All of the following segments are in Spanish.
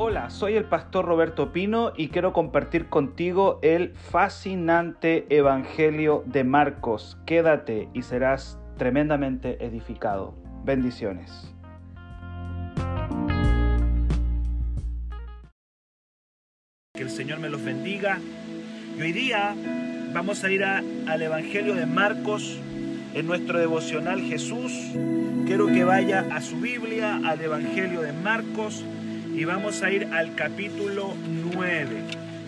Hola, soy el pastor Roberto Pino y quiero compartir contigo el fascinante Evangelio de Marcos. Quédate y serás tremendamente edificado. Bendiciones. Que el Señor me los bendiga. Y hoy día vamos a ir al Evangelio de Marcos en nuestro devocional Jesús. Quiero que vaya a su Biblia, al Evangelio de Marcos y vamos a ir al capítulo 9.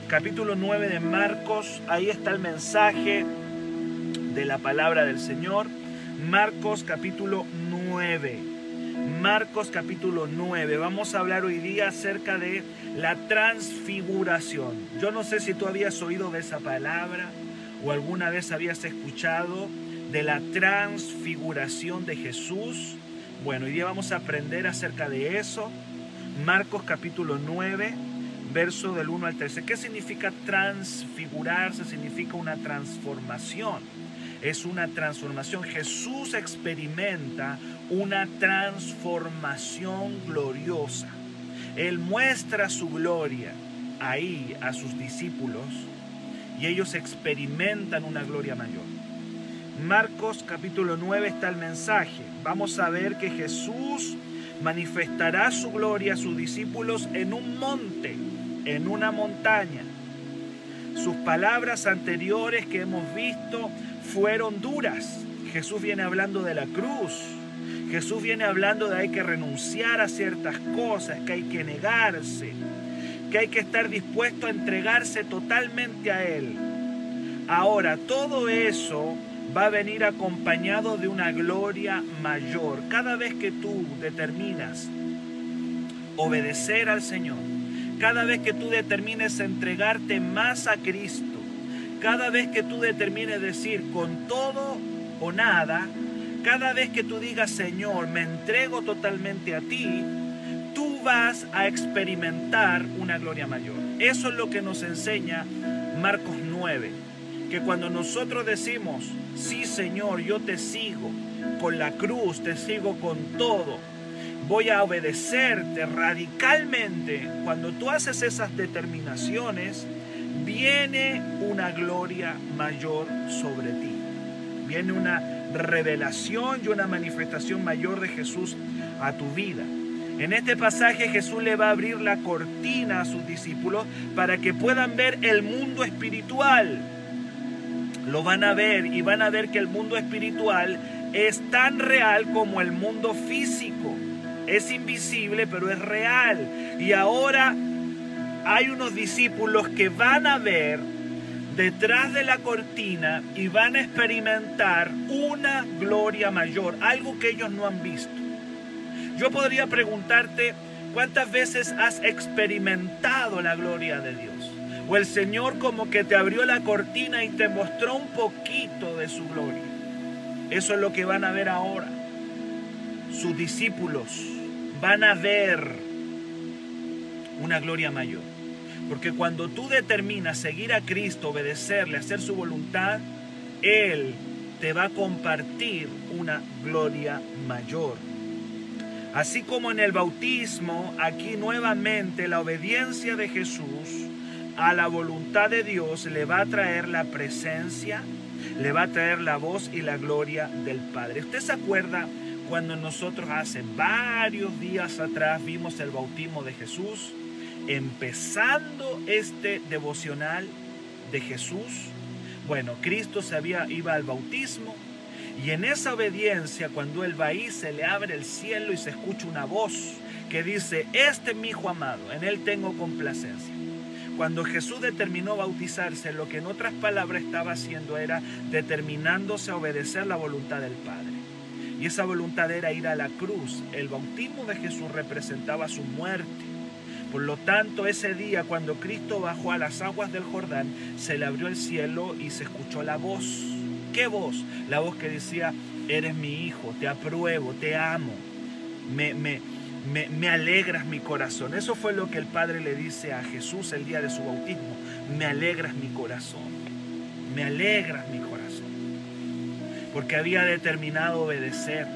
Capítulo 9 de Marcos, ahí está el mensaje de la palabra del Señor. Marcos capítulo 9. Marcos capítulo 9. Vamos a hablar hoy día acerca de la transfiguración. Yo no sé si tú habías oído de esa palabra o alguna vez habías escuchado de la transfiguración de Jesús. Bueno, hoy día vamos a aprender acerca de eso. Marcos capítulo 9, verso del 1 al 13. ¿Qué significa transfigurarse? Significa una transformación. Es una transformación. Jesús experimenta una transformación gloriosa. Él muestra su gloria ahí a sus discípulos y ellos experimentan una gloria mayor. Marcos capítulo 9 está el mensaje. Vamos a ver que Jesús manifestará su gloria a sus discípulos en un monte, en una montaña. Sus palabras anteriores que hemos visto fueron duras. Jesús viene hablando de la cruz. Jesús viene hablando de hay que renunciar a ciertas cosas, que hay que negarse, que hay que estar dispuesto a entregarse totalmente a Él. Ahora, todo eso va a venir acompañado de una gloria mayor. Cada vez que tú determinas obedecer al Señor, cada vez que tú determines entregarte más a Cristo, cada vez que tú determines decir con todo o nada, cada vez que tú digas Señor, me entrego totalmente a ti, tú vas a experimentar una gloria mayor. Eso es lo que nos enseña Marcos 9 que cuando nosotros decimos, sí Señor, yo te sigo con la cruz, te sigo con todo, voy a obedecerte radicalmente, cuando tú haces esas determinaciones, viene una gloria mayor sobre ti. Viene una revelación y una manifestación mayor de Jesús a tu vida. En este pasaje Jesús le va a abrir la cortina a sus discípulos para que puedan ver el mundo espiritual lo van a ver y van a ver que el mundo espiritual es tan real como el mundo físico. Es invisible, pero es real. Y ahora hay unos discípulos que van a ver detrás de la cortina y van a experimentar una gloria mayor, algo que ellos no han visto. Yo podría preguntarte, ¿cuántas veces has experimentado la gloria de Dios? O el Señor como que te abrió la cortina y te mostró un poquito de su gloria. Eso es lo que van a ver ahora. Sus discípulos van a ver una gloria mayor. Porque cuando tú determinas seguir a Cristo, obedecerle, hacer su voluntad, Él te va a compartir una gloria mayor. Así como en el bautismo, aquí nuevamente la obediencia de Jesús a la voluntad de Dios le va a traer la presencia, le va a traer la voz y la gloria del Padre. ¿Usted se acuerda cuando nosotros hace varios días atrás vimos el bautismo de Jesús? Empezando este devocional de Jesús. Bueno, Cristo se había, iba al bautismo y en esa obediencia, cuando Él va ahí, se le abre el cielo y se escucha una voz que dice, este es mi Hijo amado, en Él tengo complacencia. Cuando Jesús determinó bautizarse, lo que en otras palabras estaba haciendo era determinándose a obedecer la voluntad del Padre. Y esa voluntad era ir a la cruz. El bautismo de Jesús representaba su muerte. Por lo tanto, ese día cuando Cristo bajó a las aguas del Jordán, se le abrió el cielo y se escuchó la voz. ¿Qué voz? La voz que decía, eres mi hijo, te apruebo, te amo. Me, me, me, alegras mi corazón. Eso fue lo que el Padre le dice a Jesús el día de su bautismo. Me alegras mi corazón. Me alegras mi corazón. Porque había determinado obedecer.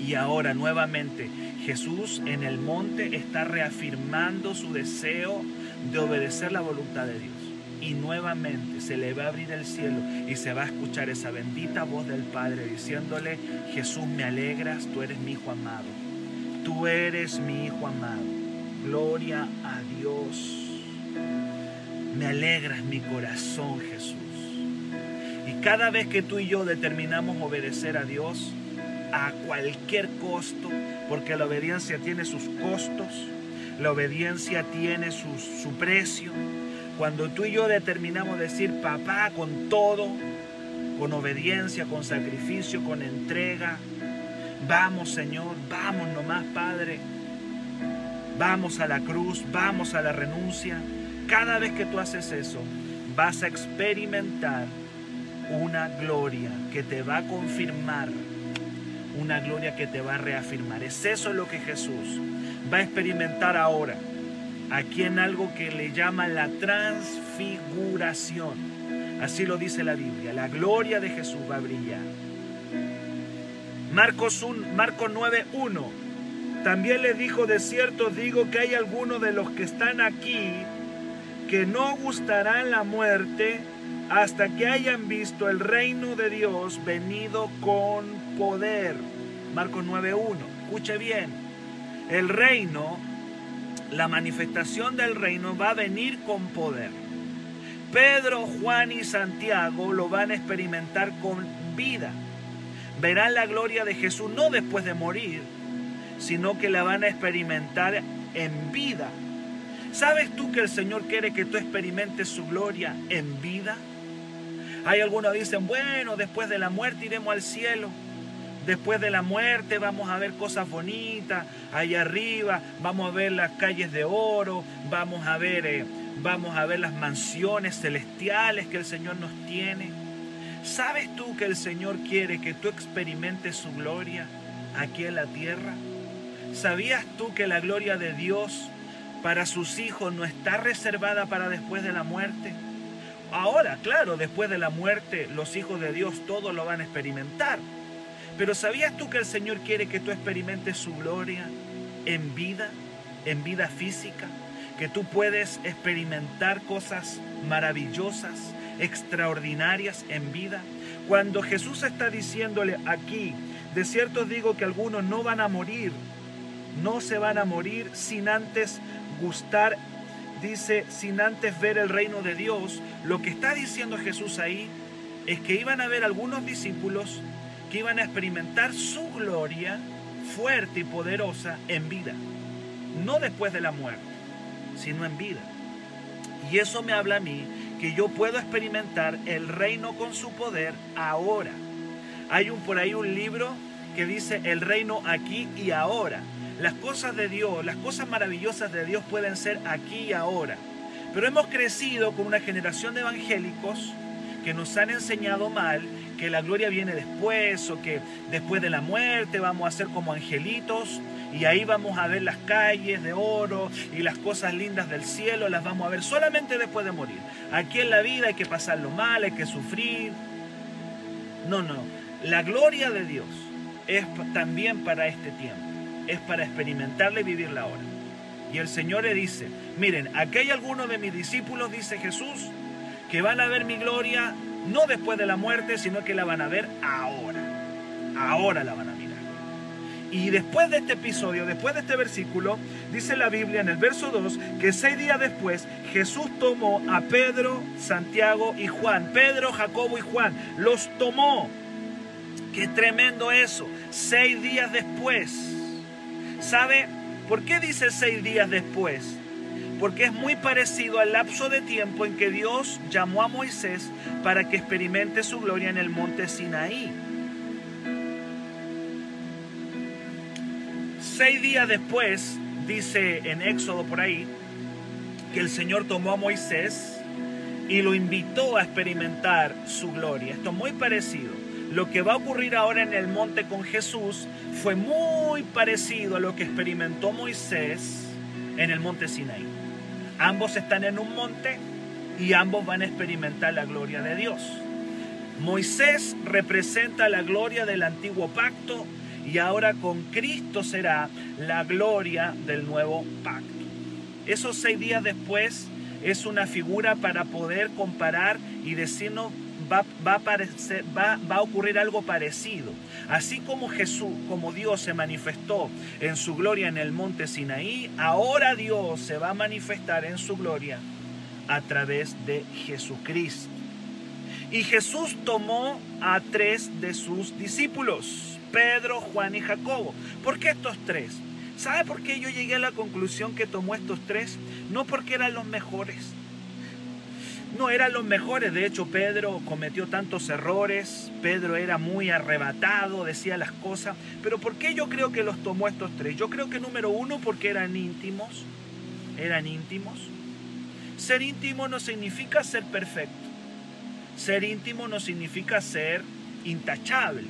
Y ahora nuevamente Jesús en el monte está reafirmando su deseo de obedecer la voluntad de Dios. Y nuevamente se le va a abrir el cielo y se va a escuchar esa bendita voz del Padre diciéndole, Jesús me alegras, tú eres mi hijo amado. Tú eres mi hijo amado. Gloria a Dios. Me alegras mi corazón, Jesús. Y cada vez que tú y yo determinamos obedecer a Dios, a cualquier costo, porque la obediencia tiene sus costos, la obediencia tiene su, su precio. Cuando tú y yo determinamos decir papá con todo, con obediencia, con sacrificio, con entrega, vamos Señor, vamos nomás Padre, vamos a la cruz, vamos a la renuncia. Cada vez que tú haces eso, vas a experimentar una gloria que te va a confirmar, una gloria que te va a reafirmar. Es eso lo que Jesús va a experimentar ahora, aquí en algo que le llama la transfiguración. Así lo dice la Biblia, la gloria de Jesús va a brillar. Marcos, 1, Marcos 9:1. También le dijo, de cierto digo que hay algunos de los que están aquí que no gustarán la muerte hasta que hayan visto el reino de Dios venido con poder. Marcos 9.1. Escuche bien. El reino, la manifestación del reino va a venir con poder. Pedro, Juan y Santiago lo van a experimentar con vida. Verán la gloria de Jesús no después de morir, sino que la van a experimentar en vida. ¿Sabes tú que el Señor quiere que tú experimentes su gloria en vida? Hay algunos que dicen, bueno, después de la muerte iremos al cielo. Después de la muerte vamos a ver cosas bonitas allá arriba, vamos a ver las calles de oro, vamos a ver, eh, vamos a ver las mansiones celestiales que el Señor nos tiene. ¿Sabes tú que el Señor quiere que tú experimentes su gloria aquí en la tierra? ¿Sabías tú que la gloria de Dios para sus hijos no está reservada para después de la muerte? Ahora, claro, después de la muerte, los hijos de Dios todos lo van a experimentar. Pero ¿sabías tú que el Señor quiere que tú experimentes su gloria en vida, en vida física? Que tú puedes experimentar cosas maravillosas, extraordinarias en vida. Cuando Jesús está diciéndole aquí, de cierto digo que algunos no van a morir, no se van a morir sin antes gustar dice, sin antes ver el reino de Dios, lo que está diciendo Jesús ahí es que iban a ver algunos discípulos que iban a experimentar su gloria fuerte y poderosa en vida. No después de la muerte, sino en vida. Y eso me habla a mí que yo puedo experimentar el reino con su poder ahora. Hay un, por ahí un libro que dice el reino aquí y ahora. Las cosas de Dios, las cosas maravillosas de Dios pueden ser aquí y ahora. Pero hemos crecido con una generación de evangélicos que nos han enseñado mal que la gloria viene después o que después de la muerte vamos a ser como angelitos y ahí vamos a ver las calles de oro y las cosas lindas del cielo, las vamos a ver solamente después de morir. Aquí en la vida hay que pasarlo mal, hay que sufrir. No, no, la gloria de Dios es también para este tiempo es para experimentarla y vivirla ahora. Y el Señor le dice, miren, aquí hay algunos de mis discípulos, dice Jesús, que van a ver mi gloria no después de la muerte, sino que la van a ver ahora. Ahora la van a mirar. Y después de este episodio, después de este versículo, dice la Biblia en el verso 2 que seis días después Jesús tomó a Pedro, Santiago y Juan. Pedro, Jacobo y Juan los tomó. Qué tremendo eso. Seis días después ¿Sabe por qué dice seis días después? Porque es muy parecido al lapso de tiempo en que Dios llamó a Moisés para que experimente su gloria en el monte Sinaí. Seis días después, dice en Éxodo por ahí, que el Señor tomó a Moisés y lo invitó a experimentar su gloria. Esto es muy parecido. Lo que va a ocurrir ahora en el monte con Jesús fue muy parecido a lo que experimentó Moisés en el monte Sinaí. Ambos están en un monte y ambos van a experimentar la gloria de Dios. Moisés representa la gloria del antiguo pacto y ahora con Cristo será la gloria del nuevo pacto. Esos seis días después es una figura para poder comparar y decirnos va, va, a a ocurrir algo parecido. Así como Jesús, como Dios se manifestó en su gloria en el monte Sinaí, ahora Dios se va a manifestar en su gloria a través de Jesucristo. Y Jesús tomó a tres de sus discípulos, Pedro, Juan y Jacobo. ¿Por qué estos tres? ¿Sabe por qué yo llegué a la conclusión que tomó estos tres? No porque eran los mejores. No eran los mejores. De hecho, Pedro cometió tantos errores. Pedro era muy arrebatado, decía las cosas. Pero ¿por qué yo creo que los tomó estos tres? Yo creo que número uno, porque eran íntimos. Eran íntimos. Ser íntimo no significa ser perfecto. Ser íntimo no significa ser intachable.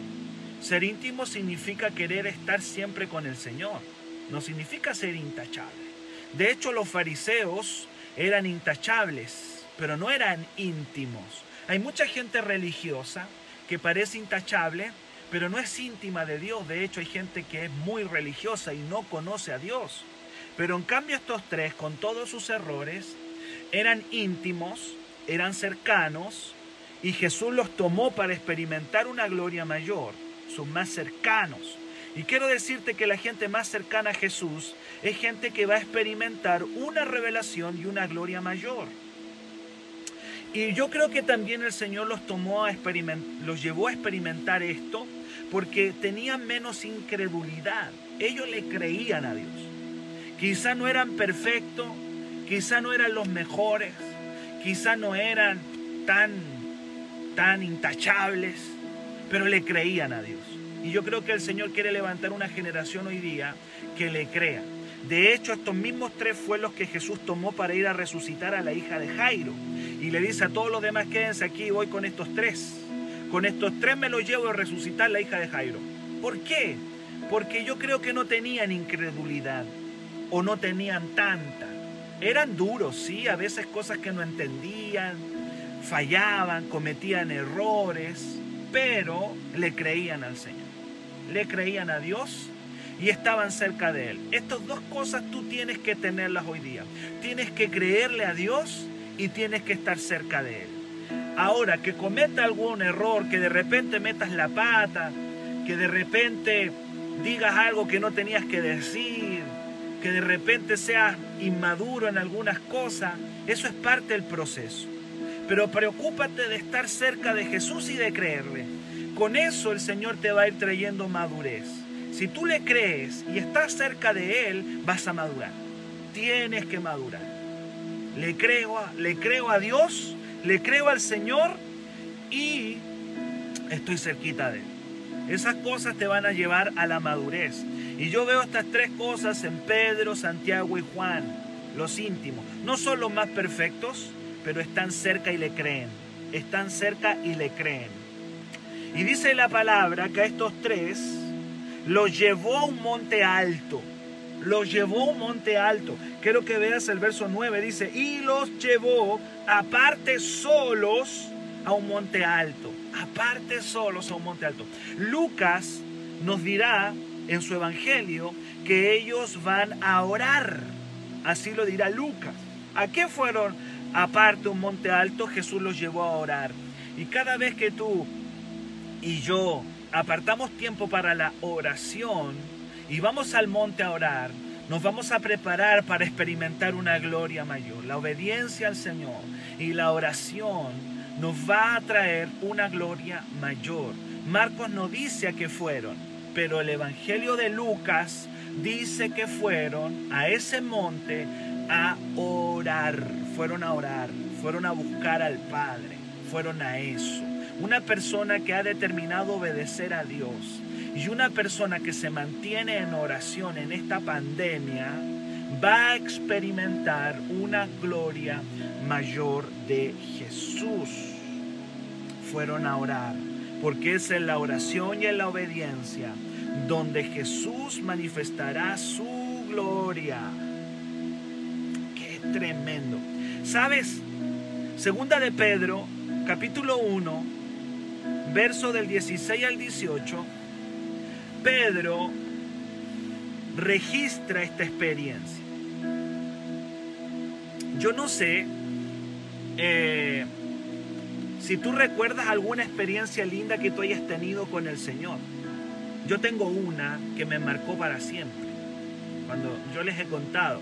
Ser íntimo significa querer estar siempre con el Señor no significa ser intachable. De hecho, los fariseos eran intachables, pero no eran íntimos. Hay mucha gente religiosa que parece intachable, pero no es íntima de Dios. De hecho, hay gente que es muy religiosa y no conoce a Dios. Pero en cambio estos tres, con todos sus errores, eran íntimos, eran cercanos, y Jesús los tomó para experimentar una gloria mayor, sus más cercanos. Y quiero decirte que la gente más cercana a Jesús es gente que va a experimentar una revelación y una gloria mayor. Y yo creo que también el Señor los tomó a los llevó a experimentar esto porque tenían menos incredulidad. Ellos le creían a Dios. Quizá no eran perfectos, quizá no eran los mejores, quizá no eran tan tan intachables, pero le creían a Dios. Y yo creo que el Señor quiere levantar una generación hoy día que le crea. De hecho, estos mismos tres fue los que Jesús tomó para ir a resucitar a la hija de Jairo. Y le dice a todos los demás, quédense aquí voy con estos tres. Con estos tres me los llevo a resucitar la hija de Jairo. ¿Por qué? Porque yo creo que no tenían incredulidad o no tenían tanta. Eran duros, sí, a veces cosas que no entendían, fallaban, cometían errores, pero le creían al Señor le creían a Dios y estaban cerca de Él. Estas dos cosas tú tienes que tenerlas hoy día. Tienes que creerle a Dios y tienes que estar cerca de Él. Ahora, que cometa algún error, que de repente metas la pata, que de repente digas algo que no tenías que decir, que de repente seas inmaduro en algunas cosas, eso es parte del proceso. Pero preocúpate de estar cerca de Jesús y de creerle. Con eso el Señor te va a ir trayendo madurez. Si tú le crees y estás cerca de Él, vas a madurar. Tienes que madurar. Le creo a, le creo a Dios, le creo al Señor y estoy cerquita de Él. Esas cosas te van a llevar a la madurez. Y yo veo estas tres cosas en Pedro, Santiago y Juan, los íntimos. No son los más perfectos, pero están cerca y le creen. Están cerca y le creen. Y dice la palabra que a estos tres los llevó a un monte alto. Los llevó a un monte alto. Quiero que veas el verso 9. Dice, y los llevó aparte solos a un monte alto. Aparte solos a un monte alto. Lucas nos dirá en su evangelio que ellos van a orar. Así lo dirá Lucas. ¿A qué fueron aparte un monte alto? Jesús los llevó a orar. Y cada vez que tú y yo apartamos tiempo para la oración y vamos al monte a orar, nos vamos a preparar para experimentar una gloria mayor. La obediencia al Señor y la oración nos va a traer una gloria mayor. Marcos no dice a qué fueron, pero el Evangelio de Lucas dice que fueron a ese monte a orar. Fueron a orar, fueron a buscar al Padre, fueron a eso. Una persona que ha determinado obedecer a Dios y una persona que se mantiene en oración en esta pandemia va a experimentar una gloria mayor de Jesús. Fueron a orar, porque es en la oración y en la obediencia donde Jesús manifestará su gloria. Qué tremendo. ¿Sabes? Segunda de Pedro, capítulo 1, verso del 16 al 18, Pedro registra esta experiencia. Yo no sé eh, si tú recuerdas alguna experiencia linda que tú hayas tenido con el Señor. Yo tengo una que me marcó para siempre. Cuando yo les he contado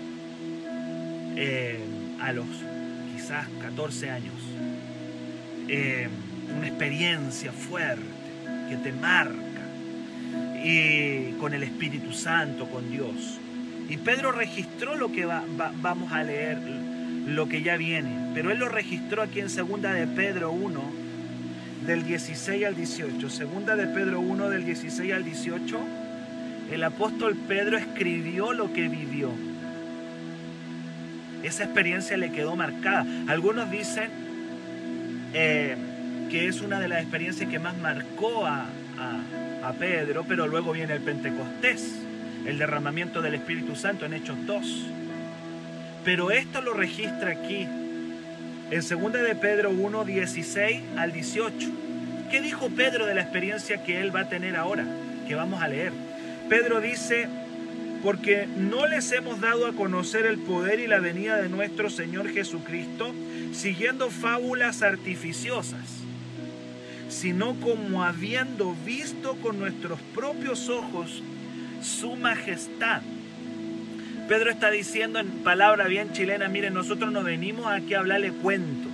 eh, a los quizás 14 años, eh, una experiencia fuerte que te marca y con el Espíritu Santo, con Dios. Y Pedro registró lo que vamos a leer, lo que ya viene, pero él lo registró aquí en segunda de Pedro 1 del 16 al 18. Segunda de Pedro 1 del 16 al 18. El apóstol Pedro escribió lo que vivió. Esa experiencia le quedó marcada. Algunos dicen eh, que es una de las experiencias que más marcó a, Pedro, pero luego viene el Pentecostés, el derramamiento del Espíritu Santo en Hechos 2. Pero esto lo registra aquí en 2 de Pedro 1, 16 al 18. ¿Qué dijo Pedro de la experiencia que él va a tener ahora? Que vamos a leer. Pedro dice, porque no les hemos dado a conocer el poder y la venida de nuestro Señor Jesucristo siguiendo fábulas artificiosas, sino como habiendo visto con nuestros propios ojos su majestad Pedro está diciendo en palabra bien chilena, miren, nosotros no venimos aquí a hablarle cuentos.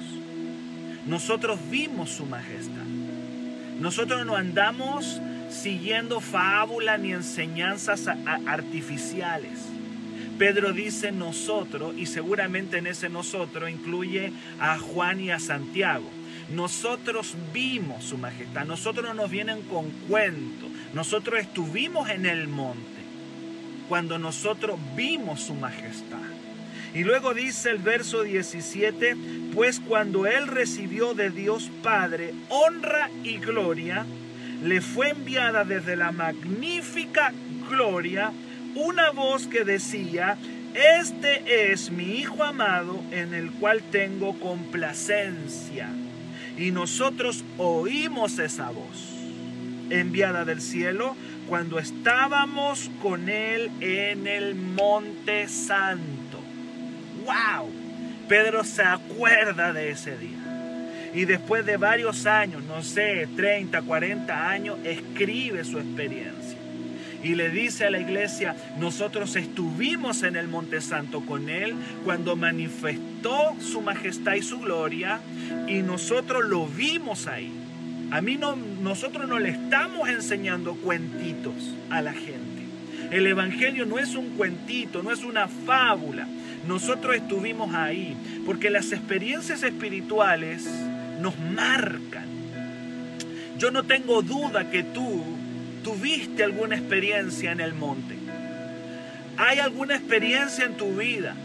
Nosotros vimos su majestad. Nosotros no andamos siguiendo fábulas ni enseñanzas artificiales. Pedro dice nosotros, y seguramente en ese nosotros incluye a Juan y a Santiago. Nosotros vimos su majestad, nosotros no nos vienen con cuentos, nosotros estuvimos en el monte cuando nosotros vimos su majestad. Y luego dice el verso 17, pues cuando él recibió de Dios Padre honra y gloria, le fue enviada desde la magnífica gloria una voz que decía, este es mi Hijo amado en el cual tengo complacencia. Y nosotros oímos esa voz enviada del cielo cuando estábamos con Él en el Monte Santo. ¡Wow! Pedro se acuerda de ese día. Y después de varios años, no sé, 30, 40 años, escribe su experiencia. Y le dice a la iglesia, nosotros estuvimos en el Monte Santo con Él cuando manifestó su majestad y su gloria y nosotros lo vimos ahí. A mí no, nosotros no le estamos enseñando cuentitos a la gente. El Evangelio no es un cuentito, no es una fábula. Nosotros estuvimos ahí porque las experiencias espirituales nos marcan. Yo no tengo duda que tú tuviste alguna experiencia en el monte. Hay alguna experiencia en tu vida.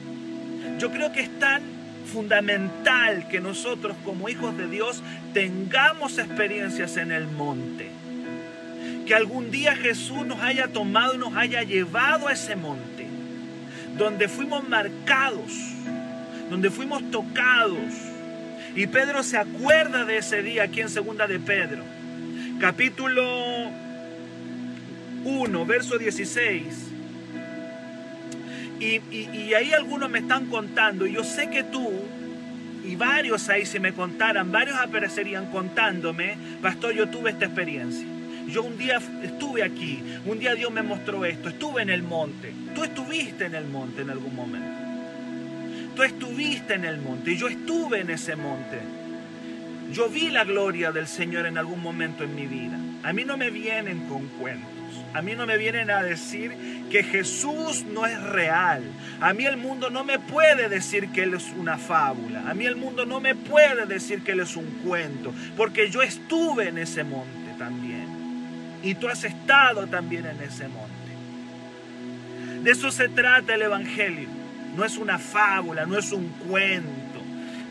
Yo creo que están fundamental que nosotros como hijos de Dios tengamos experiencias en el monte. Que algún día Jesús nos haya tomado y nos haya llevado a ese monte, donde fuimos marcados, donde fuimos tocados. Y Pedro se acuerda de ese día aquí en Segunda de Pedro, capítulo 1, verso 16 y, ahí algunos me están contando, y yo sé que tú, y varios ahí si me contaran, varios aparecerían contándome, pastor, yo tuve esta experiencia. Yo un día estuve aquí, un día Dios me mostró esto, estuve en el monte. Tú estuviste en el monte en algún momento. Tú estuviste en el monte y yo estuve en ese monte. Yo vi la gloria del Señor en algún momento en mi vida. A mí no me vienen con cuentos. A mí no me vienen a decir que Jesús no es real. A mí el mundo no me puede decir que Él es una fábula. A mí el mundo no me puede decir que Él es un cuento. Porque yo estuve en ese monte también. Y tú has estado también en ese monte. De eso se trata el Evangelio. No es una fábula, no es un cuento,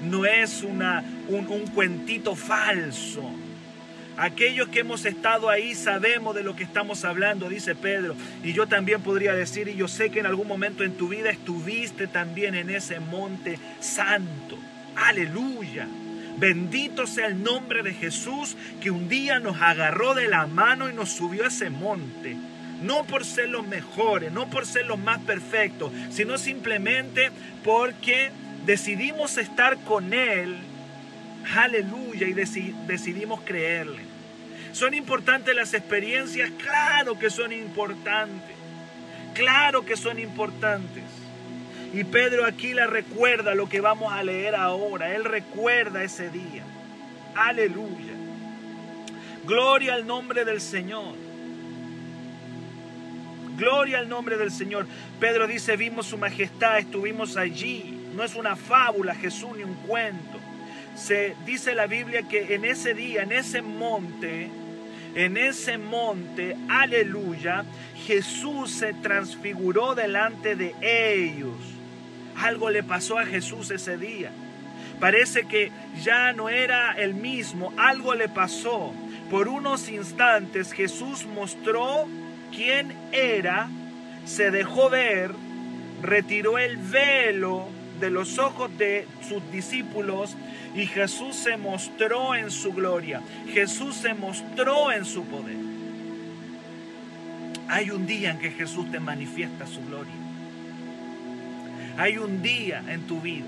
no es una, un, un cuentito falso Aquellos que hemos estado ahí sabemos de lo que estamos hablando, dice Pedro. Y yo también podría decir, y yo sé que en algún momento en tu vida estuviste también en ese monte santo. Aleluya. Bendito sea el nombre de Jesús que un día nos agarró de la mano y nos subió a ese monte. no por ser los mejores, no por ser los más perfectos, sino simplemente porque decidimos estar con Él, aleluya, y decidimos creerle. ¿Son importantes las experiencias? Claro que son importantes, claro que son importantes. Y Pedro aquí la recuerda lo que vamos a leer ahora, él recuerda ese día. Aleluya. Gloria al nombre del Señor. Gloria al nombre del Señor. Pedro dice, vimos su majestad, estuvimos allí. No es una fábula, Jesús, ni un cuento. Se dice la Biblia que en ese día, en ese monte, en ese monte, aleluya, Jesús se transfiguró delante de ellos. Algo le pasó a Jesús ese día. Parece que ya no era el mismo, algo le pasó. Por unos instantes Jesús mostró quién era, se dejó ver, retiró el velo de los ojos de sus discípulos y Jesús se mostró en su gloria. Jesús se mostró en su poder. Hay un día en que Jesús te manifiesta su gloria. Hay un día en tu vida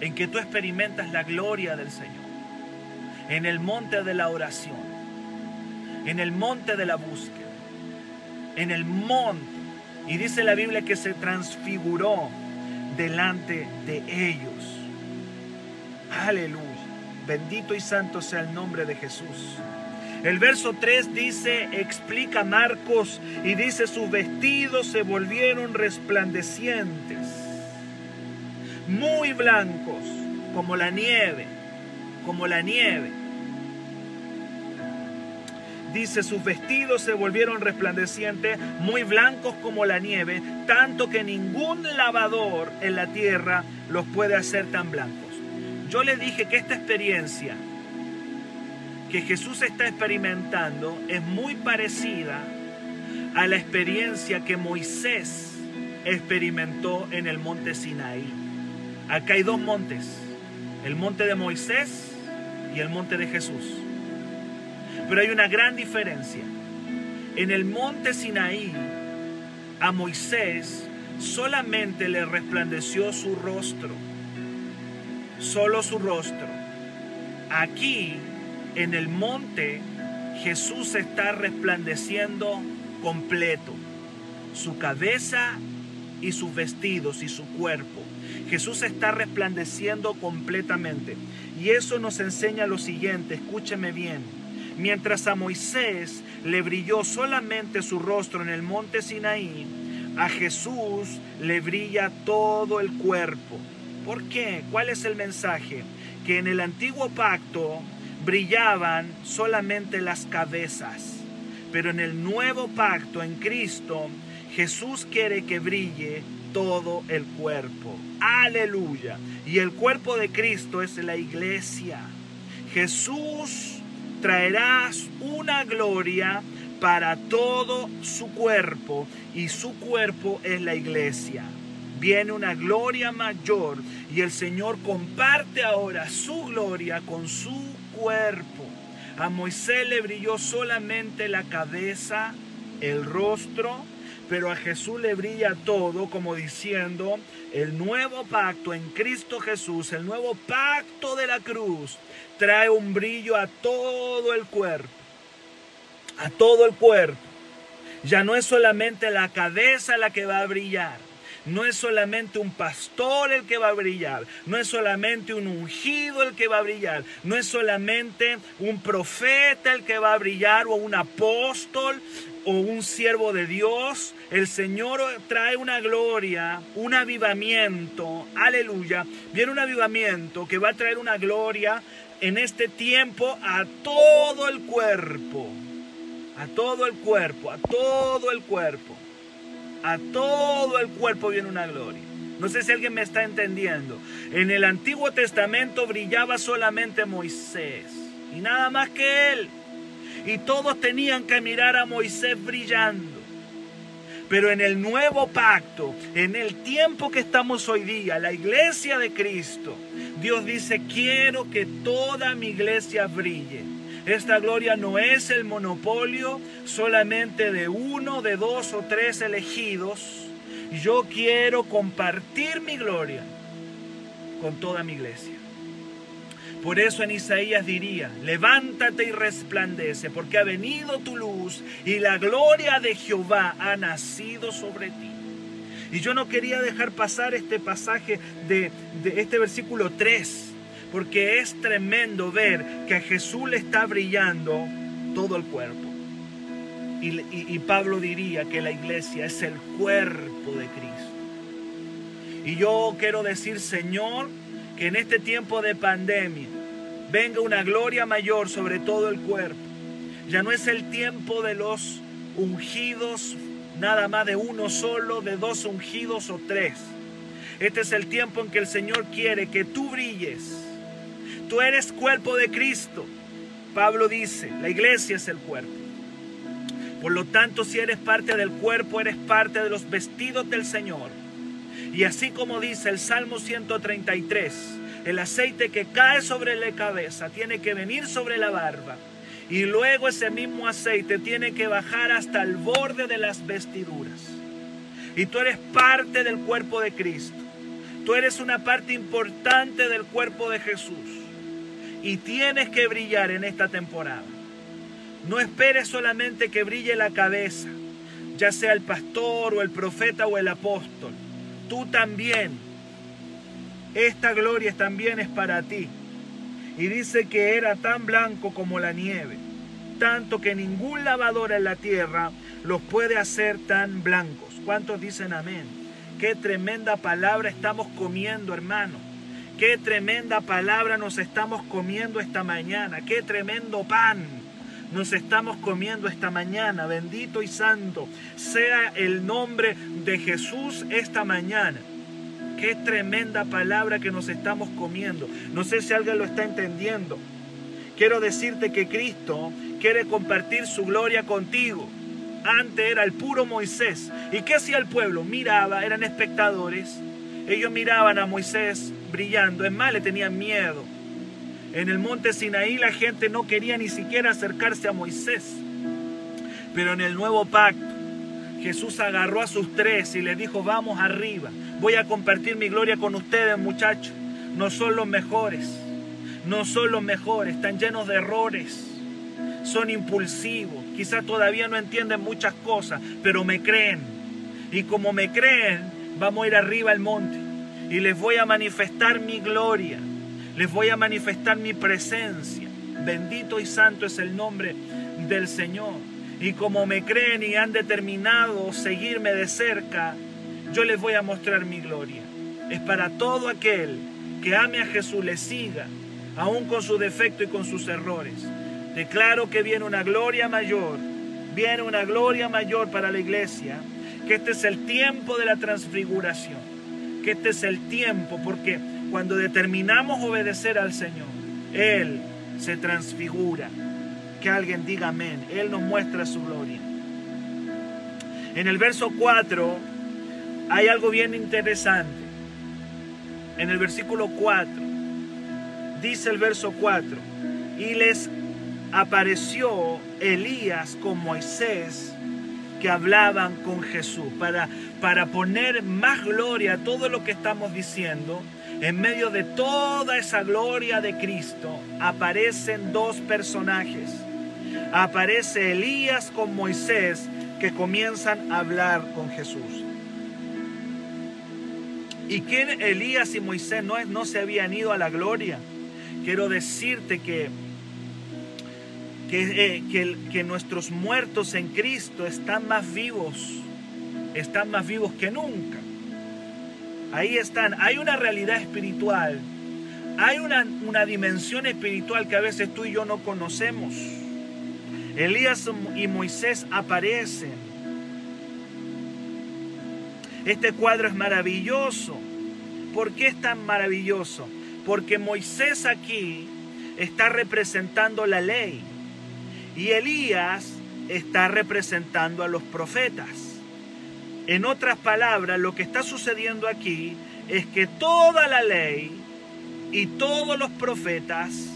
en que tú experimentas la gloria del Señor. En el monte de la oración. En el monte de la búsqueda. En el monte. Y dice la Biblia que se transfiguró delante de ellos. Aleluya. Bendito y santo sea el nombre de Jesús. El verso 3 dice, explica Marcos y dice, sus vestidos se volvieron resplandecientes, muy blancos, como la nieve, como la nieve. Dice, sus vestidos se volvieron resplandecientes, muy blancos como la nieve, tanto que ningún lavador en la tierra los puede hacer tan blancos. Yo le dije que esta experiencia que Jesús está experimentando es muy parecida a la experiencia que Moisés experimentó en el monte Sinaí. Acá hay dos montes, el monte de Moisés y el monte de Jesús. Pero hay una gran diferencia. En el monte Sinaí, a Moisés solamente le resplandeció su rostro, solo su rostro. Aquí, en el monte, Jesús está resplandeciendo completo, su cabeza y sus vestidos y su cuerpo. Jesús está resplandeciendo completamente. Y eso nos enseña lo siguiente, escúcheme bien. Mientras a Moisés le brilló solamente su rostro en el monte Sinaí, a Jesús le brilla todo el cuerpo. ¿Por qué? ¿Cuál es el mensaje? Que en el antiguo pacto brillaban solamente las cabezas, pero en el nuevo pacto en Cristo, Jesús quiere que brille todo el cuerpo. Aleluya. Y el cuerpo de Cristo es la iglesia. Jesús traerás una gloria para todo su cuerpo y su cuerpo es la iglesia. Viene una gloria mayor y el Señor comparte ahora su gloria con su cuerpo. A Moisés le brilló solamente la cabeza, el rostro, pero a Jesús le brilla todo como diciendo, el nuevo pacto en Cristo Jesús, el nuevo pacto de la cruz, trae un brillo a todo el cuerpo, a todo el cuerpo. Ya no es solamente la cabeza la que va a brillar, no es solamente un pastor el que va a brillar, no es solamente un ungido el que va a brillar, no es solamente un profeta el que va a brillar o un apóstol o un siervo de Dios. El Señor trae una gloria, un avivamiento, aleluya. Viene un avivamiento que va a traer una gloria en este tiempo a todo el cuerpo, a todo el cuerpo, a todo el cuerpo, a todo el cuerpo viene una gloria. No sé si alguien me está entendiendo. En el Antiguo Testamento brillaba solamente Moisés y nada más que él. Y todos tenían que mirar a Moisés brillando. Pero en el nuevo pacto, en el tiempo que estamos hoy día, la iglesia de Cristo, Dios dice, quiero que toda mi iglesia brille. Esta gloria no es el monopolio solamente de uno, de dos o tres elegidos. Yo quiero compartir mi gloria con toda mi iglesia. Por eso en Isaías diría, levántate y resplandece, porque ha venido tu luz y la gloria de Jehová ha nacido sobre ti. Y yo no quería dejar pasar este pasaje de, este versículo 3, porque es tremendo ver que a Jesús le está brillando todo el cuerpo. y Pablo diría que la iglesia es el cuerpo de Cristo. Y yo quiero decir, Señor, que en este tiempo de pandemia venga una gloria mayor sobre todo el cuerpo. Ya no es el tiempo de los ungidos, nada más de uno solo, de dos ungidos o tres. Este es el tiempo en que el Señor quiere que tú brilles. Tú eres cuerpo de Cristo. Pablo dice, la iglesia es el cuerpo. Por lo tanto, si eres parte del cuerpo, eres parte de los vestidos del Señor. Y así como dice el Salmo 133, el aceite que cae sobre la cabeza tiene que venir sobre la barba. Y luego ese mismo aceite tiene que bajar hasta el borde de las vestiduras. Y tú eres parte del cuerpo de Cristo. Tú eres una parte importante del cuerpo de Jesús. Y tienes que brillar en esta temporada. No esperes solamente que brille la cabeza, ya sea el pastor o el profeta o el apóstol tú también. Esta gloria también es para ti. Y dice que era tan blanco como la nieve, tanto que ningún lavador en la tierra los puede hacer tan blancos. ¿Cuántos dicen amén? Qué tremenda palabra estamos comiendo, hermano. Qué tremenda palabra nos estamos comiendo esta mañana. Qué tremendo pan nos estamos comiendo esta mañana. Bendito y santo sea el nombre de Jesús esta mañana. Qué tremenda palabra que nos estamos comiendo. No sé si alguien lo está entendiendo. Quiero decirte que Cristo quiere compartir su gloria contigo. Antes era el puro Moisés. ¿Y qué hacía el pueblo? Miraba, eran espectadores. Ellos miraban a Moisés brillando. Es más, le tenían miedo. En el monte Sinaí la gente no quería ni siquiera acercarse a Moisés. Pero en el nuevo pacto, Jesús agarró a sus tres y les dijo, vamos arriba, voy a compartir mi gloria con ustedes muchachos. No son los mejores, no son los mejores, están llenos de errores, son impulsivos, quizás todavía no entienden muchas cosas, pero me creen. Y como me creen, vamos a ir arriba al monte y les voy a manifestar mi gloria les voy a manifestar mi presencia. Bendito y santo es el nombre del Señor. Y como me creen y han determinado seguirme de cerca, yo les voy a mostrar mi gloria. Es para todo aquel que ame a Jesús, le siga, aún con su defecto y con sus errores. Declaro que viene una gloria mayor, viene una gloria mayor para la iglesia, que este es el tiempo de la transfiguración, que este es el tiempo, porque cuando determinamos obedecer al Señor, Él se transfigura. Que alguien diga amén. Él nos muestra su gloria. En el verso 4 hay algo bien interesante. En el versículo 4 dice el verso 4, y les apareció Elías con Moisés que hablaban con Jesús. Para, para poner más gloria a todo lo que estamos diciendo, en medio de toda esa gloria de Cristo aparecen dos personajes. Aparece Elías con Moisés que comienzan a hablar con Jesús. ¿Y quién Elías y Moisés no, no se habían ido a la gloria? Quiero decirte que, que, eh, que, nuestros muertos en Cristo están más vivos, están más vivos que nunca. Ahí están. Hay una realidad espiritual. Hay una, una dimensión espiritual que a veces tú y yo no conocemos. Elías y Moisés aparecen. Este cuadro es maravilloso. ¿Por qué es tan maravilloso? Porque Moisés aquí está representando la ley y Elías está representando a los profetas. En otras palabras, lo que está sucediendo aquí es que toda la ley y todos los profetas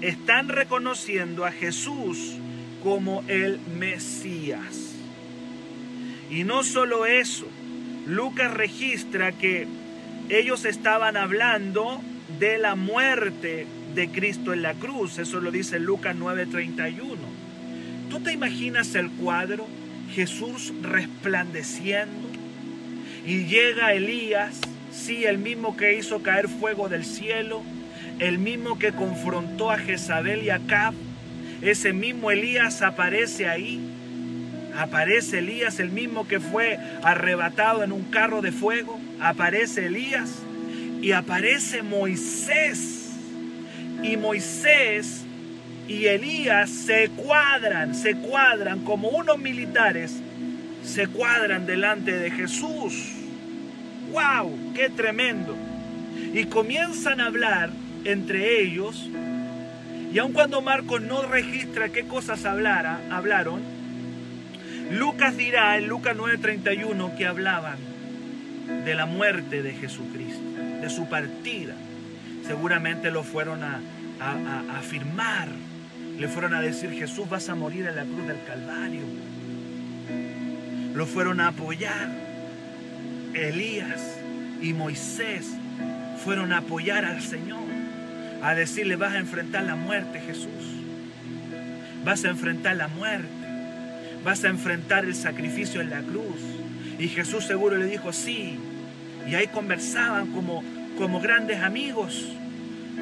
están reconociendo a Jesús como el Mesías. Y no solo eso, Lucas registra que ellos estaban hablando de la muerte de Cristo en la cruz. Eso lo dice Lucas 9:31. ¿Tú te imaginas el cuadro? Jesús resplandeciendo y llega Elías, sí, el mismo que hizo caer fuego del cielo, el mismo que confrontó a Jezabel y a Acab, ese mismo Elías aparece ahí. Aparece Elías, el mismo que fue arrebatado en un carro de fuego. Aparece Elías y aparece Moisés. Y Moisés y Elías se cuadran, se cuadran como unos militares, se cuadran delante de Jesús. ¡Wow! ¡Qué tremendo! Y comienzan a hablar entre ellos. Y aun cuando Marcos no registra qué cosas hablara, hablaron, Lucas dirá en Lucas 9:31 que hablaban de la muerte de Jesucristo, de su partida. Seguramente lo fueron a, a afirmar le fueron a decir, Jesús vas a morir en la cruz del Calvario. Lo fueron a apoyar. Elías y Moisés fueron a apoyar al Señor. A decirle, vas a enfrentar la muerte, Jesús. Vas a enfrentar la muerte. Vas a enfrentar el sacrificio en la cruz. Y Jesús seguro le dijo, sí. Y ahí conversaban como, como grandes amigos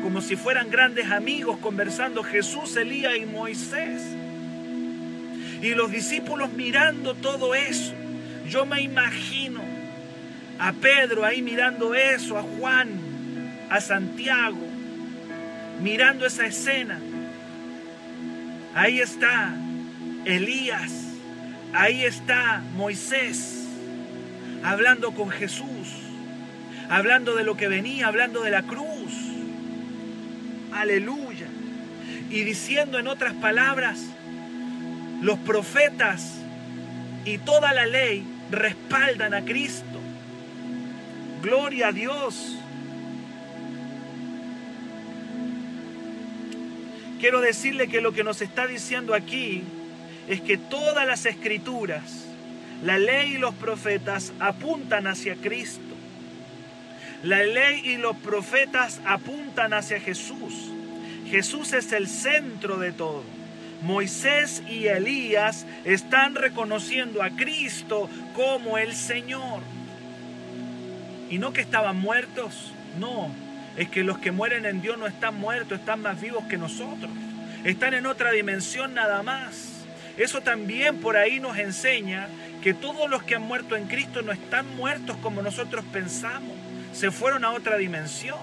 como si fueran grandes amigos conversando Jesús, Elías y Moisés. Y los discípulos mirando todo eso. Yo me imagino a Pedro ahí mirando eso, a Juan, a Santiago, mirando esa escena. Ahí está Elías, ahí está Moisés, hablando con Jesús, hablando de lo que venía, hablando de la cruz aleluya. Y diciendo en otras palabras, los profetas y toda la ley respaldan a Cristo. Gloria a Dios. Quiero decirle que lo que nos está diciendo aquí es que todas las escrituras, la ley y los profetas apuntan hacia Cristo. La ley y los profetas apuntan hacia Jesús. Jesús es el centro de todo. Moisés y Elías están reconociendo a Cristo como el Señor. Y no que estaban muertos, no. Es que los que mueren en Dios no están muertos, están más vivos que nosotros. Están en otra dimensión nada más. Eso también por ahí nos enseña que todos los que han muerto en Cristo no están muertos como nosotros pensamos se fueron a otra dimensión.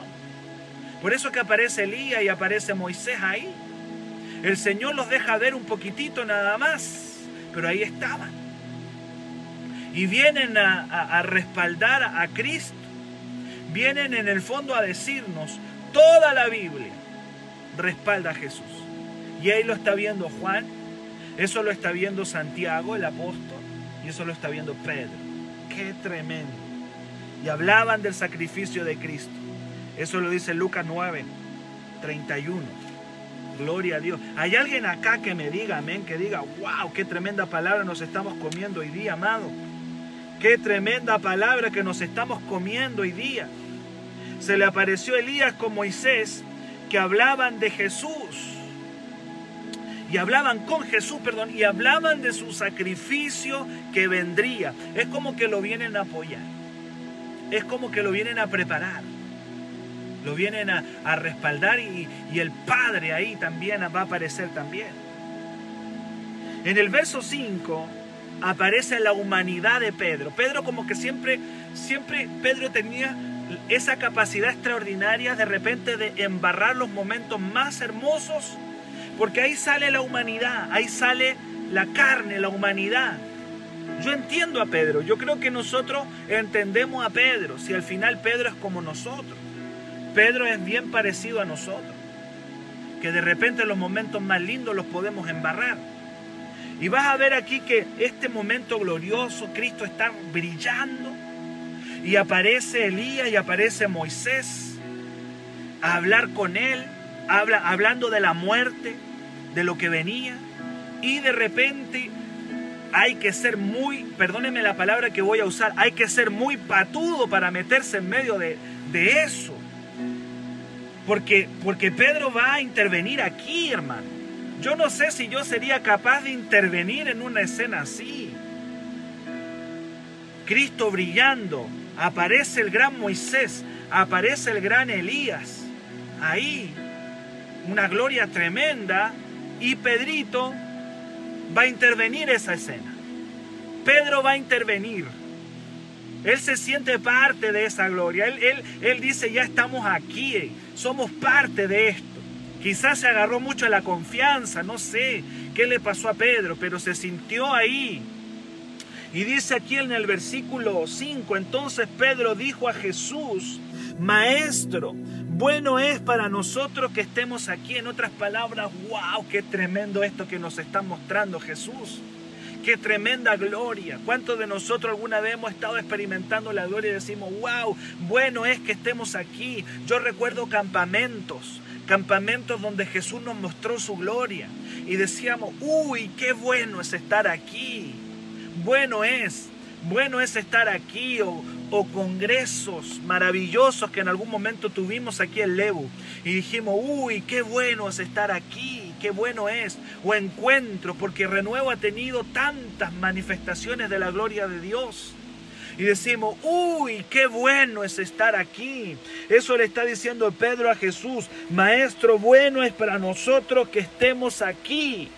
Por eso que aparece Elías y aparece Moisés ahí. El Señor los deja ver un poquitito nada más, pero ahí estaban. Y vienen a, respaldar a Cristo. Vienen en el fondo a decirnos, toda la Biblia respalda a Jesús. Y ahí lo está viendo Juan, eso lo está viendo Santiago, el apóstol, y eso lo está viendo Pedro. Qué tremendo y hablaban del sacrificio de Cristo. Eso lo dice Lucas 9, 31. Gloria a Dios. ¿Hay alguien acá que me diga, amén, que diga, wow, qué tremenda palabra nos estamos comiendo hoy día, amado? Qué tremenda palabra que nos estamos comiendo hoy día. Se le apareció Elías con Moisés que hablaban de Jesús. Y hablaban con Jesús, perdón, y hablaban de su sacrificio que vendría. Es como que lo vienen a apoyar es como que lo vienen a preparar, lo vienen a, respaldar y, y el Padre ahí también va a aparecer también. En el verso 5 aparece la humanidad de Pedro. Pedro como que siempre, siempre Pedro tenía esa capacidad extraordinaria de repente de embarrar los momentos más hermosos, porque ahí sale la humanidad, ahí sale la carne, la humanidad. Yo entiendo a Pedro, yo creo que nosotros entendemos a Pedro, si al final Pedro es como nosotros. Pedro es bien parecido a nosotros, que de repente los momentos más lindos los podemos embarrar. Y vas a ver aquí que este momento glorioso, Cristo está brillando y aparece Elías y aparece Moisés a hablar con él habla, hablando de la muerte, de lo que venía, y de repente hay que ser muy, perdónenme la palabra que voy a usar, hay que ser muy patudo para meterse en medio de, de eso. Porque, porque Pedro va a intervenir aquí, hermano. Yo no sé si yo sería capaz de intervenir en una escena así. Cristo brillando, aparece el gran Moisés, aparece el gran Elías. Ahí, una gloria tremenda y Pedrito va a intervenir esa escena. Pedro va a intervenir. Él se siente parte de esa gloria. Él, él, él dice, ya estamos aquí, somos parte de esto. Quizás se agarró mucho a la confianza, no sé qué le pasó a Pedro, pero se sintió ahí. Y dice aquí en el versículo 5, entonces Pedro dijo a Jesús, Maestro, bueno es para nosotros que estemos aquí. En otras palabras, wow, qué tremendo esto que nos está mostrando Jesús. Qué tremenda gloria. ¿Cuántos de nosotros alguna vez hemos estado experimentando la gloria y decimos, wow, bueno es que estemos aquí? Yo recuerdo campamentos, campamentos donde Jesús nos mostró su gloria y decíamos, uy, qué bueno es estar aquí. Bueno es, bueno es estar aquí o, o congresos maravillosos que en algún momento tuvimos aquí en Lebu y dijimos, uy, qué bueno es estar aquí qué bueno es, o encuentro, porque Renuevo ha tenido tantas manifestaciones de la gloria de Dios. Y decimos, uy, qué bueno es estar aquí. Eso le está diciendo Pedro a Jesús, Maestro, bueno es para nosotros que estemos aquí.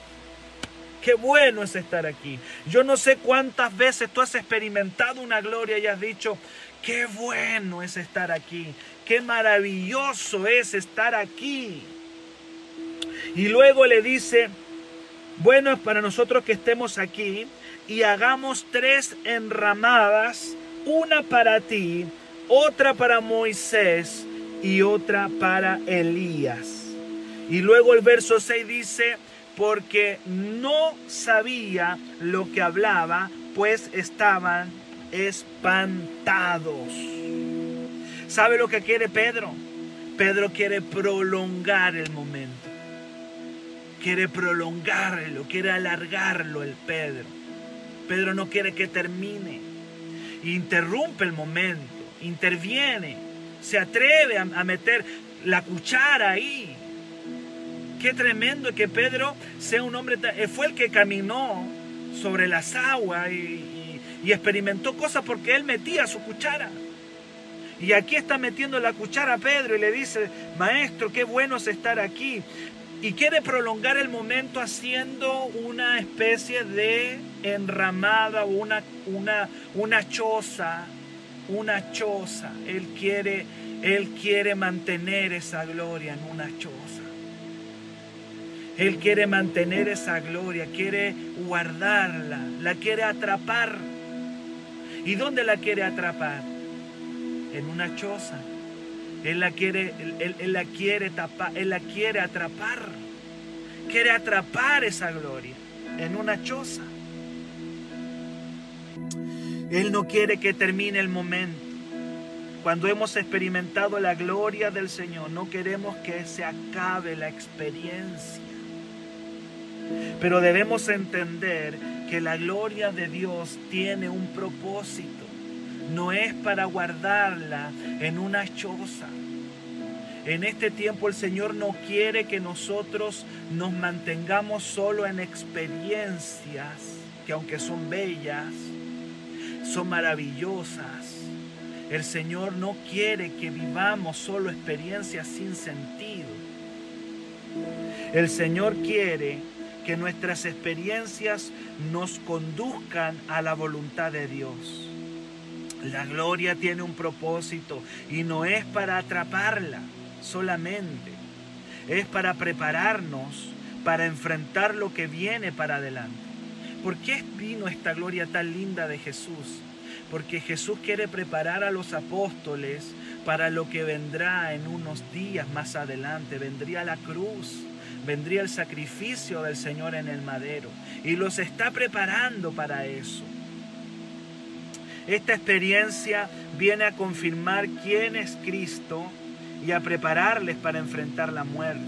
Qué bueno es estar aquí. Yo no sé cuántas veces tú has experimentado una gloria y has dicho, qué bueno es estar aquí. Qué maravilloso es estar aquí. Y luego le dice, bueno es para nosotros que estemos aquí y hagamos tres enramadas, una para ti, otra para Moisés y otra para Elías. Y luego el verso 6 dice, porque no sabía lo que hablaba, pues estaban espantados. ¿Sabe lo que quiere Pedro? Pedro quiere prolongar el momento quiere prolongarlo, quiere alargarlo el Pedro. Pedro no quiere que termine. Interrumpe el momento, interviene, se atreve a, meter la cuchara ahí. Qué tremendo que Pedro sea un hombre, eh, fue el que caminó sobre las aguas y, experimentó cosas porque él metía su cuchara. Y aquí está metiendo la cuchara Pedro y le dice, maestro, qué bueno es estar aquí y quiere prolongar el momento haciendo una especie de enramada una, una, una choza, una choza. Él quiere, él quiere mantener esa gloria en una choza. Él quiere mantener esa gloria, quiere guardarla, la quiere atrapar. ¿Y dónde la quiere atrapar? En una choza. Él la quiere, él, la quiere tapar, Él la quiere atrapar. Quiere atrapar esa gloria en una choza. Él no quiere que termine el momento. Cuando hemos experimentado la gloria del Señor, no queremos que se acabe la experiencia. Pero debemos entender que la gloria de Dios tiene un propósito no es para guardarla en una choza. En este tiempo el Señor no quiere que nosotros nos mantengamos solo en experiencias que aunque son bellas, son maravillosas. El Señor no quiere que vivamos solo experiencias sin sentido. El Señor quiere que nuestras experiencias nos conduzcan a la voluntad de Dios. La gloria tiene un propósito y no es para atraparla solamente. Es para prepararnos para enfrentar lo que viene para adelante. ¿Por qué vino esta gloria tan linda de Jesús? Porque Jesús quiere preparar a los apóstoles para lo que vendrá en unos días más adelante. Vendría la cruz, vendría el sacrificio del Señor en el madero. Y los está preparando para eso. Esta experiencia viene a confirmar quién es Cristo y a prepararles para enfrentar la muerte.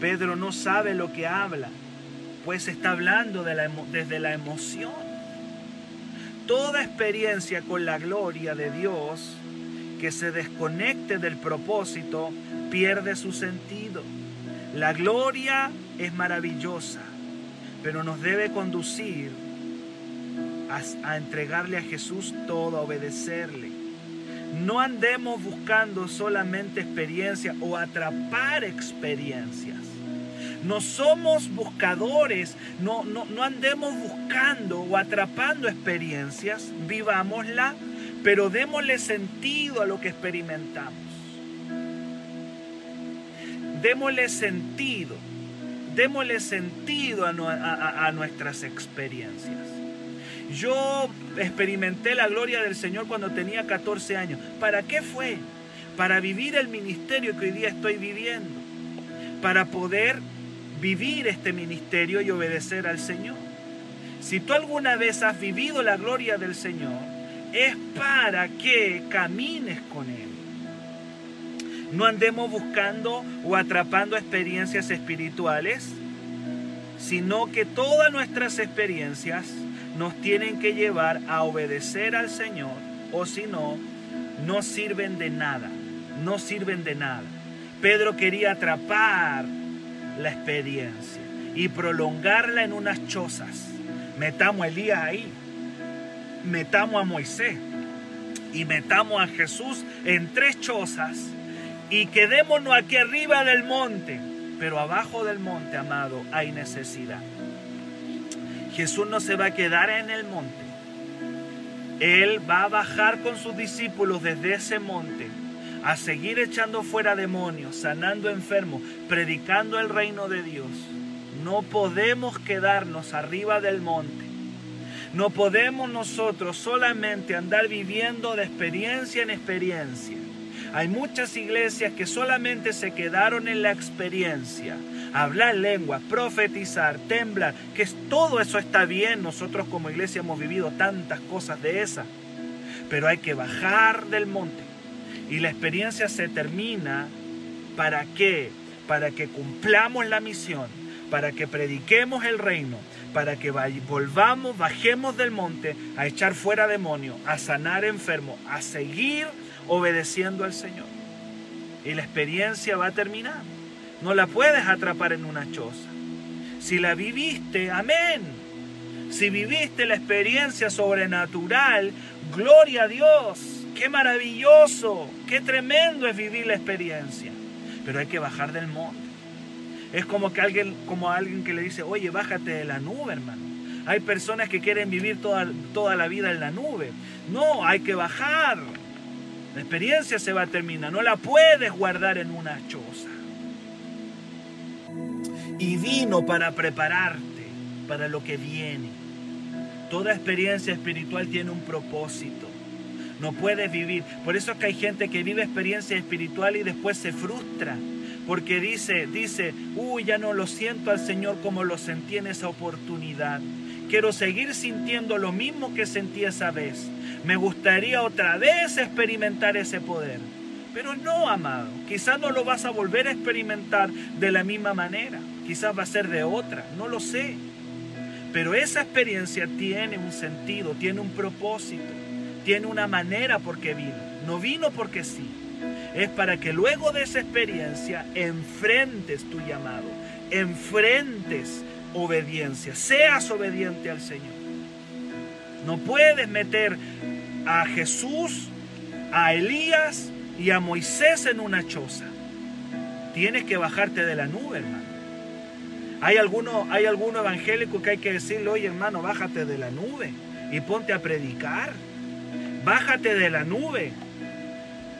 Pedro no sabe lo que habla, pues está hablando desde la emoción. Toda experiencia con la gloria de Dios que se desconecte del propósito pierde su sentido. La gloria es maravillosa, pero nos debe conducir a, entregarle a Jesús todo, a obedecerle. No andemos buscando solamente experiencias o atrapar experiencias. No somos buscadores, no, no, no andemos buscando o atrapando experiencias, vivámosla, pero démosle sentido a lo que experimentamos. Démosle sentido, démosle sentido a nuestras experiencias. Yo experimenté la gloria del Señor cuando tenía 14 años. ¿Para qué fue? Para vivir el ministerio que hoy día estoy viviendo. Para poder vivir este ministerio y obedecer al Señor. Si tú alguna vez has vivido la gloria del Señor, es para que camines con Él. No andemos buscando o atrapando experiencias espirituales, sino que todas nuestras experiencias nos tienen que llevar a obedecer al Señor o si no, no sirven de nada, no sirven de nada. Pedro quería atrapar la experiencia y prolongarla en unas chozas. Metamos a Elías ahí, metamos a Moisés y metamos a Jesús en tres chozas y quedémonos aquí arriba del monte, pero abajo del monte, amado, hay necesidad. Jesús no se va a quedar en el monte. Él va a bajar con sus discípulos desde ese monte a seguir echando fuera demonios, sanando enfermos, predicando el reino de Dios. No podemos quedarnos arriba del monte. No podemos nosotros solamente andar viviendo de experiencia en experiencia. Hay muchas iglesias que solamente se quedaron en la experiencia hablar lengua, profetizar, temblar, que todo eso está bien. Nosotros como iglesia hemos vivido tantas cosas de esas. Pero hay que bajar del monte. Y la experiencia se termina. ¿Para qué? Para que cumplamos la misión, para que prediquemos el reino, para que volvamos, bajemos del monte a echar fuera demonios, a sanar enfermos, a seguir obedeciendo al Señor. Y la experiencia va a terminar. No la puedes atrapar en una choza. Si la viviste, amén. Si viviste la experiencia sobrenatural, gloria a Dios. Qué maravilloso, qué tremendo es vivir la experiencia. Pero hay que bajar del monte. Es como que alguien, como alguien que le dice, oye, bájate de la nube, hermano. Hay personas que quieren vivir toda, toda la vida en la nube. No, hay que bajar. La experiencia se va a terminar. No la puedes guardar en una choza y vino para prepararte para lo que viene. Toda experiencia espiritual tiene un propósito. No puedes vivir. Por eso es que hay gente que vive experiencia espiritual y después se frustra. Porque dice, dice, uy, ya no lo siento al Señor como lo sentí en esa oportunidad. Quiero seguir sintiendo lo mismo que sentí esa vez. Me gustaría otra vez experimentar ese poder. Pero no, amado, quizás no lo vas a volver a experimentar de la misma manera quizás va a ser de otra, no lo sé. Pero esa experiencia tiene un sentido, tiene un propósito, tiene una manera por qué vino. No vino porque sí. Es para que luego de esa experiencia enfrentes tu llamado, enfrentes obediencia, seas obediente al Señor. No puedes meter a Jesús, a Elías y a Moisés en una choza. Tienes que bajarte de la nube, hermano. Hay algunos hay alguno evangélicos que hay que decirle, oye hermano, bájate de la nube y ponte a predicar. Bájate de la nube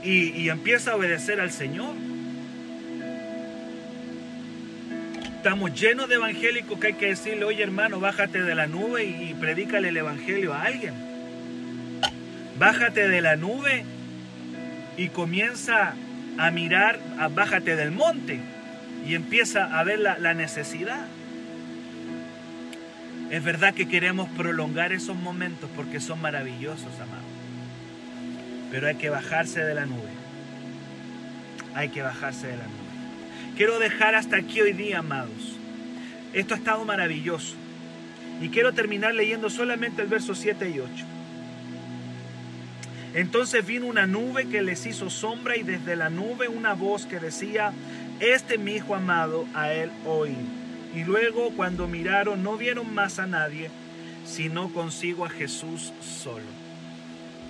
y empieza a obedecer al Señor. Estamos llenos de evangélicos que hay que decirle, oye hermano, bájate de la nube y, predícale el evangelio a alguien. Bájate de la nube y comienza a mirar, a, bájate del monte y empieza a ver la, necesidad. Es verdad que queremos prolongar esos momentos porque son maravillosos, amados. Pero hay que bajarse de la nube. Hay que bajarse de la nube. Quiero dejar hasta aquí hoy día, amados. Esto ha estado maravilloso. Y quiero terminar leyendo solamente el verso 7 y 8. Entonces vino una nube que les hizo sombra y desde la nube una voz que decía, este mi hijo amado, a él oí. Y luego cuando miraron no vieron más a nadie, sino consigo a Jesús solo.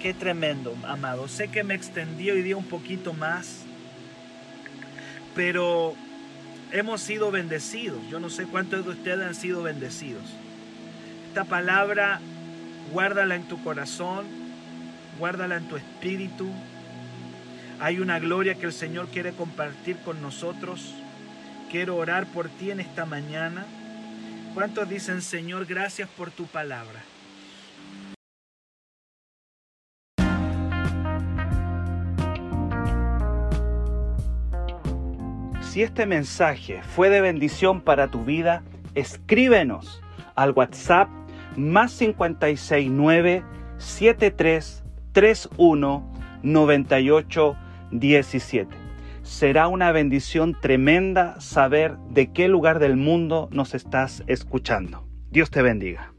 Qué tremendo, amado. Sé que me extendí hoy día un poquito más, pero hemos sido bendecidos. Yo no sé cuántos de ustedes han sido bendecidos. Esta palabra, guárdala en tu corazón, guárdala en tu espíritu. Hay una gloria que el Señor quiere compartir con nosotros. Quiero orar por ti en esta mañana. ¿Cuántos dicen, Señor, gracias por tu palabra? Si este mensaje fue de bendición para tu vida, escríbenos al WhatsApp más 569 7331 98 17. Será una bendición tremenda saber de qué lugar del mundo nos estás escuchando. Dios te bendiga.